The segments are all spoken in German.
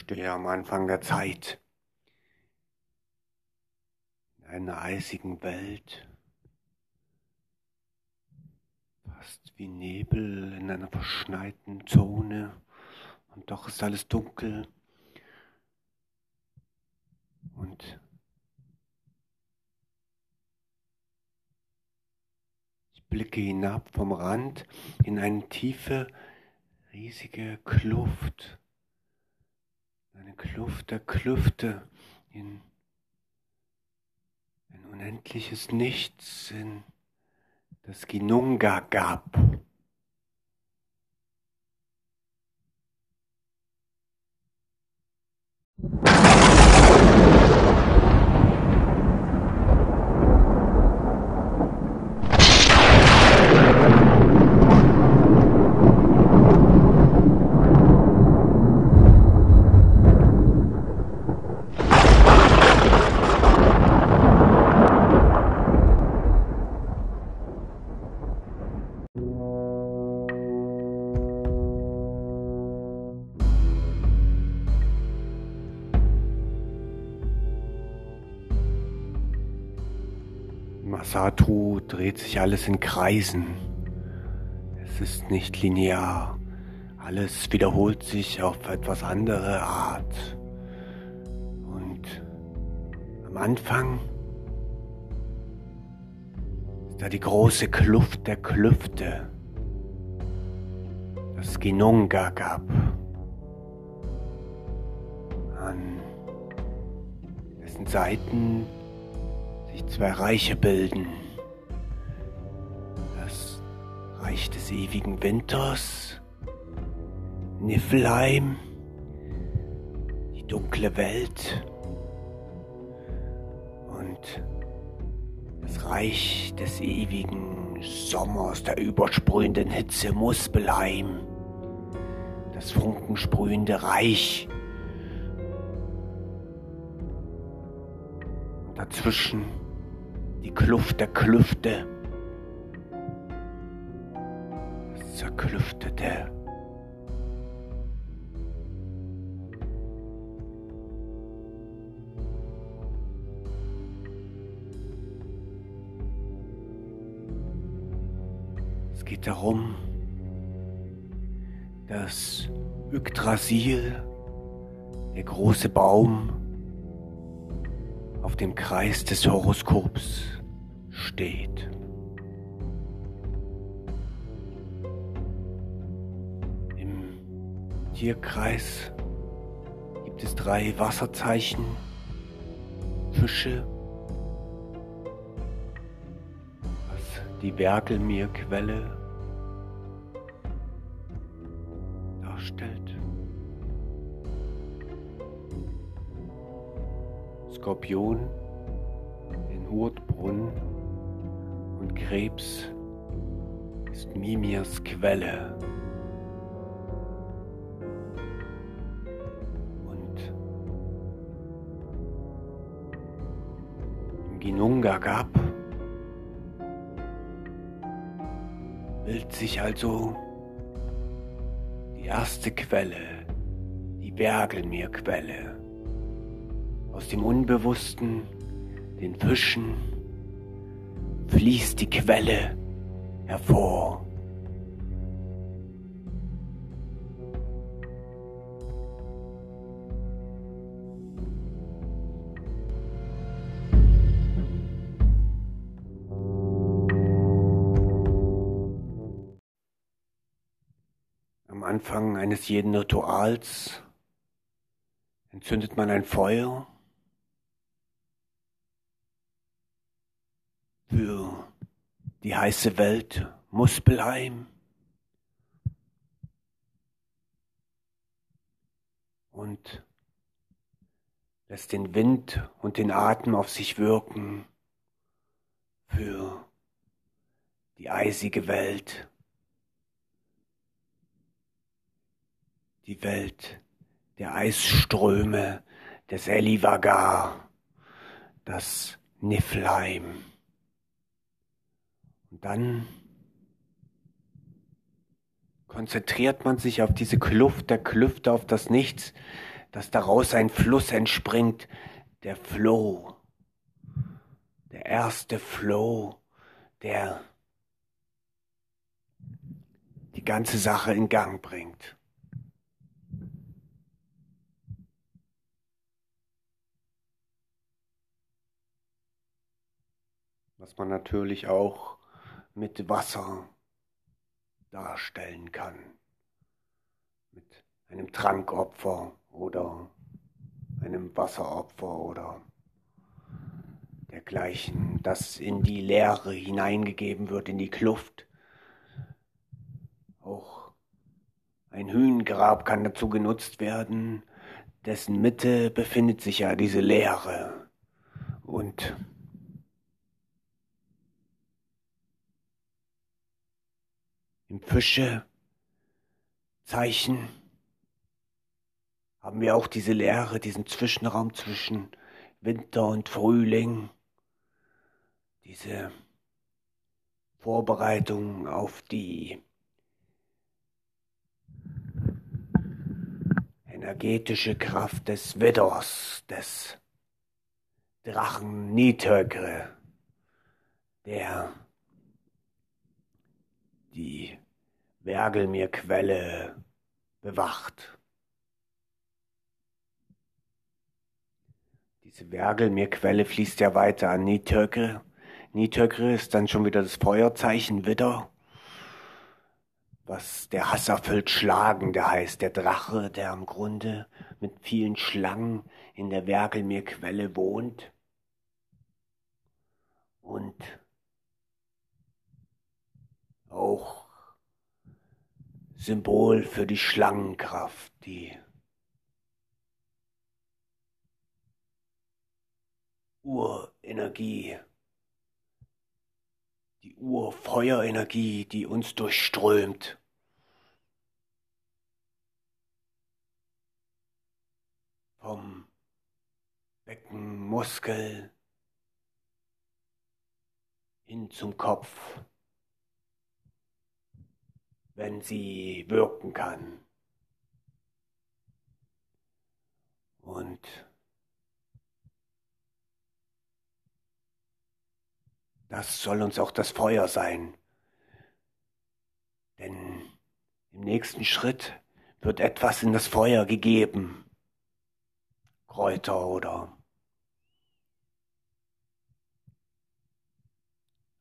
stehe am Anfang der Zeit. In einer eisigen Welt. Fast wie Nebel in einer verschneiten Zone. Und doch ist alles dunkel. Und ich blicke hinab vom Rand in eine tiefe, riesige Kluft eine Kluft der Klüfte in ein unendliches Nichts, in das Ginunga gab. Masatu dreht sich alles in Kreisen. Es ist nicht linear. Alles wiederholt sich auf etwas andere Art. Und am Anfang ist da die große Kluft der Klüfte, das Ginunga gab. An dessen Seiten sich zwei Reiche bilden. Das Reich des ewigen Winters, Niflheim, die dunkle Welt und das Reich des ewigen Sommers, der übersprühenden Hitze, Muspelheim, das funkensprühende Reich. Dazwischen die Kluft der Klüfte, das Zerklüftete. Es geht darum, dass Yggdrasil, der große Baum, auf dem Kreis des Horoskops steht. Im Tierkreis gibt es drei Wasserzeichen, Fische, was die Werkelmeerquelle Skorpion, den Hurtbrunnen und Krebs ist Mimirs Quelle. Und im Ginunga gab bildet sich also die erste Quelle, die Bergelmeerquelle aus dem Unbewussten, den Fischen, fließt die Quelle hervor. Am Anfang eines jeden Rituals entzündet man ein Feuer für die heiße Welt Muspelheim. Und lässt den Wind und den Atem auf sich wirken für die eisige Welt, die Welt der Eisströme des Elivagar, das Niflheim. Und dann konzentriert man sich auf diese Kluft der Klüfte, auf das Nichts, dass daraus ein Fluss entspringt, der Flow, der erste Flow, der die ganze Sache in Gang bringt. Was man natürlich auch mit Wasser darstellen kann. Mit einem Trankopfer oder einem Wasseropfer oder dergleichen, das in die Leere hineingegeben wird, in die Kluft. Auch ein Hühngrab kann dazu genutzt werden, dessen Mitte befindet sich ja diese Leere. Und im Fischezeichen haben wir auch diese Leere, diesen Zwischenraum zwischen Winter und Frühling, diese Vorbereitung auf die energetische Kraft des Widders, des Drachen Nitögre, der die Wergelmirquelle bewacht. Diese Wergelmirquelle fließt ja weiter an Nitögre. Nitögre ist dann schon wieder das Feuerzeichen Widder, was der hasserfüllt Schlagende heißt, der Drache, der im Grunde mit vielen Schlangen in der Wergelmirquelle wohnt. Und auch Symbol für die Schlangenkraft, die Urenergie, die Urfeuerenergie, die uns durchströmt. Vom Beckenmuskel hin zum Kopf wenn sie wirken kann. Und das soll uns auch das Feuer sein. Denn im nächsten Schritt wird etwas in das Feuer gegeben. Kräuter oder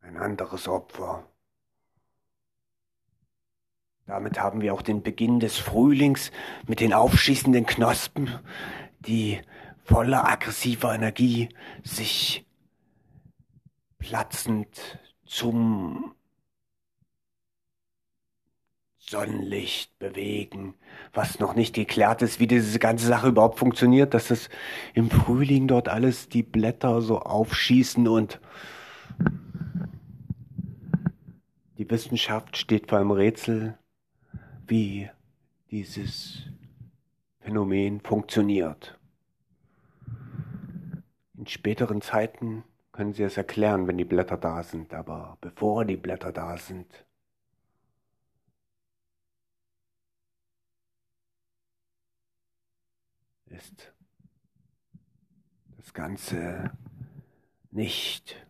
ein anderes Opfer. Damit haben wir auch den Beginn des Frühlings mit den aufschießenden Knospen, die voller aggressiver Energie sich platzend zum Sonnenlicht bewegen, was noch nicht geklärt ist, wie diese ganze Sache überhaupt funktioniert, dass es im Frühling dort alles die Blätter so aufschießen und die Wissenschaft steht vor einem Rätsel, wie dieses Phänomen funktioniert. In späteren Zeiten können Sie es erklären, wenn die Blätter da sind, aber bevor die Blätter da sind, ist das Ganze nicht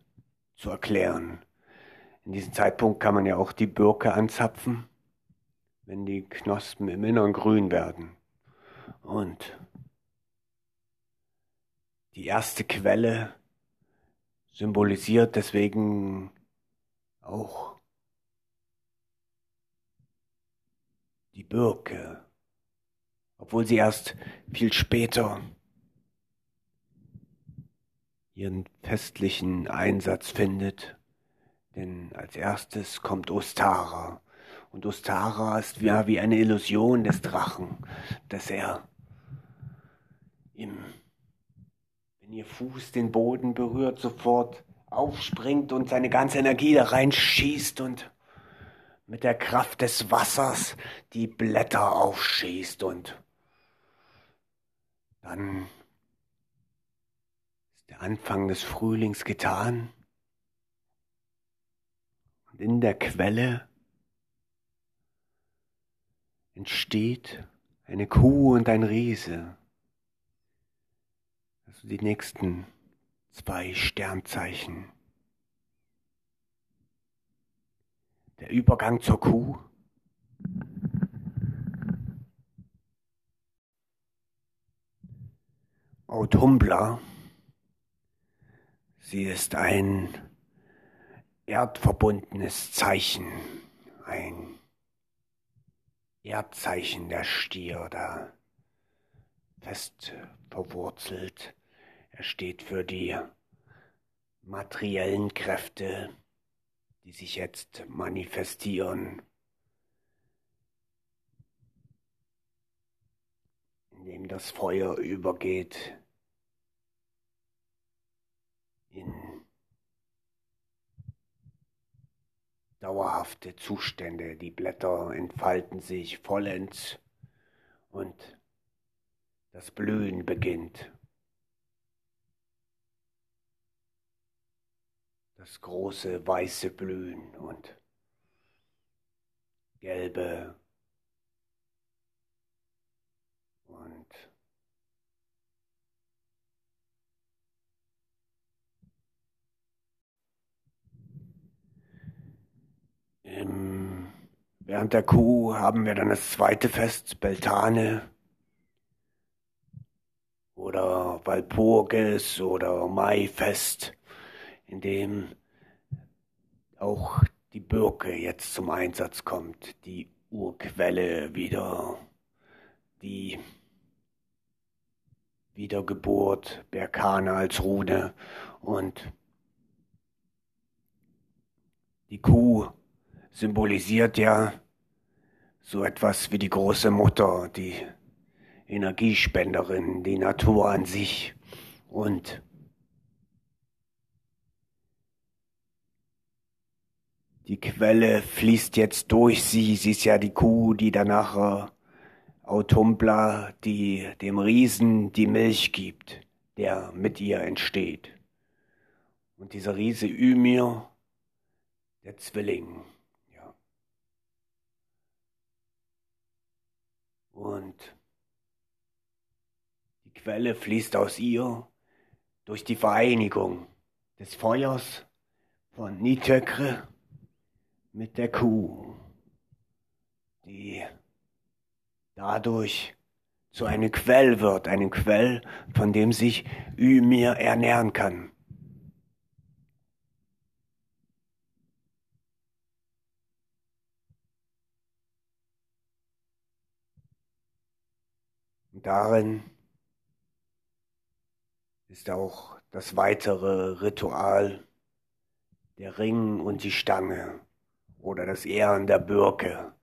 zu erklären. In diesem Zeitpunkt kann man ja auch die Birke anzapfen wenn die Knospen im Innern grün werden. Und die erste Quelle symbolisiert deswegen auch die Birke, obwohl sie erst viel später ihren festlichen Einsatz findet. Denn als erstes kommt Ostara und Ostara ist ja. wie eine Illusion des Drachen, dass er im, wenn ihr Fuß den Boden berührt, sofort aufspringt und seine ganze Energie da reinschießt und mit der Kraft des Wassers die Blätter aufschießt und dann ist der Anfang des Frühlings getan. Und in der Quelle entsteht eine Kuh und ein Riese, Also die nächsten zwei Sternzeichen. Der Übergang zur Kuh. Autumbla. Sie ist ein erdverbundenes Zeichen, ein Erdzeichen der Stier, da fest verwurzelt. Er steht für die materiellen Kräfte, die sich jetzt manifestieren, indem das Feuer übergeht in dauerhafte Zustände. Die Blätter entfalten sich vollends und das Blühen beginnt. Das große weiße Blühen und gelbe und Im, während der Kuh haben wir dann das zweite Fest, Beltane. Oder Walpurgis oder Maifest, in dem auch die Birke jetzt zum Einsatz kommt, die Urquelle wieder, die Wiedergeburt, Berkane als Rune. Und die Kuh symbolisiert ja so etwas wie die große Mutter, die Energiespenderin, die Natur an sich und die Quelle fließt jetzt durch sie. Sie ist ja die Kuh, die danach äh, Autumbla, die dem Riesen die Milch gibt, der mit ihr entsteht. Und dieser Riese Ymir, der Zwilling, Und die Quelle fließt aus ihr durch die Vereinigung des Feuers von Nitekre mit der Kuh, die dadurch zu einem Quell wird, einem Quell, von dem sich Ymir ernähren kann. Und darin ist auch das weitere Ritual der Ring und die Stange oder das Ehren der Birke.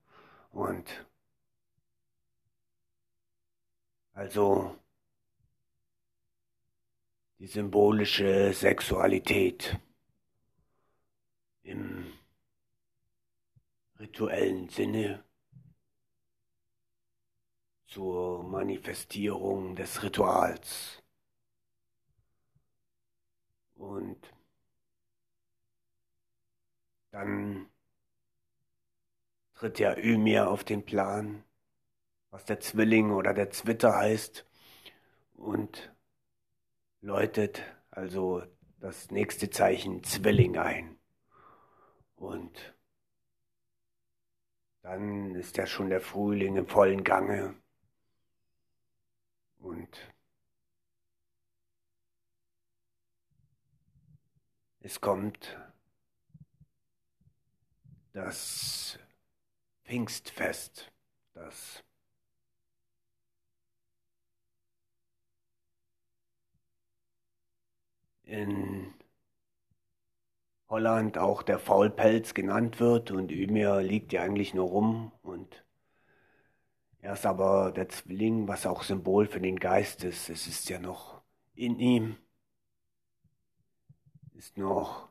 Und also die symbolische Sexualität im rituellen Sinne zur Manifestierung des Rituals. Und dann tritt ja Ymir auf den Plan, was der Zwilling oder der Zwitter heißt, und läutet also das nächste Zeichen Zwilling ein. Und dann ist ja schon der Frühling im vollen Gange. Und es kommt das Pfingstfest, das in Holland auch der Faulpelz genannt wird. Und Ymir liegt ja eigentlich nur rum und er ist aber der Zwilling, was auch Symbol für den Geist ist. Es ist ja noch in ihm, ist noch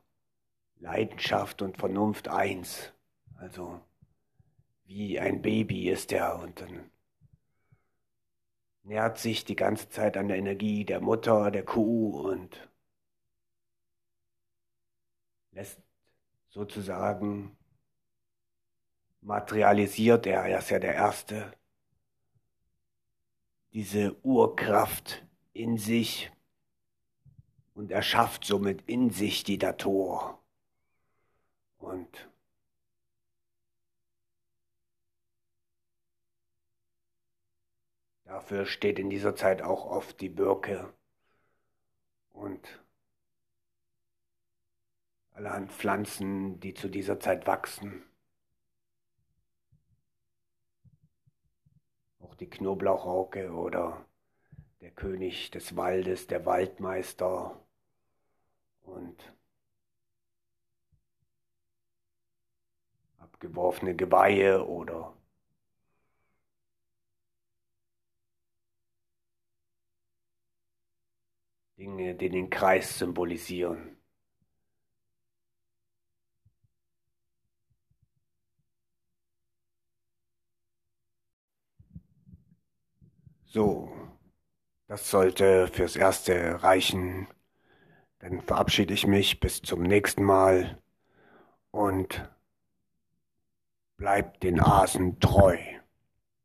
Leidenschaft und Vernunft eins. Also wie ein Baby ist er und dann nährt sich die ganze Zeit an der Energie der Mutter, der Kuh und lässt sozusagen materialisiert er, er ist ja der Erste, diese Urkraft in sich, und erschafft somit in sich die Natur. Und dafür steht in dieser Zeit auch oft die Birke und allerhand Pflanzen, die zu dieser Zeit wachsen. Die Knoblauchrauke oder der König des Waldes, der Waldmeister und abgeworfene Geweihe oder Dinge, die den Kreis symbolisieren. So, das sollte fürs Erste reichen. Dann verabschiede ich mich bis zum nächsten Mal und bleibt den Asen treu.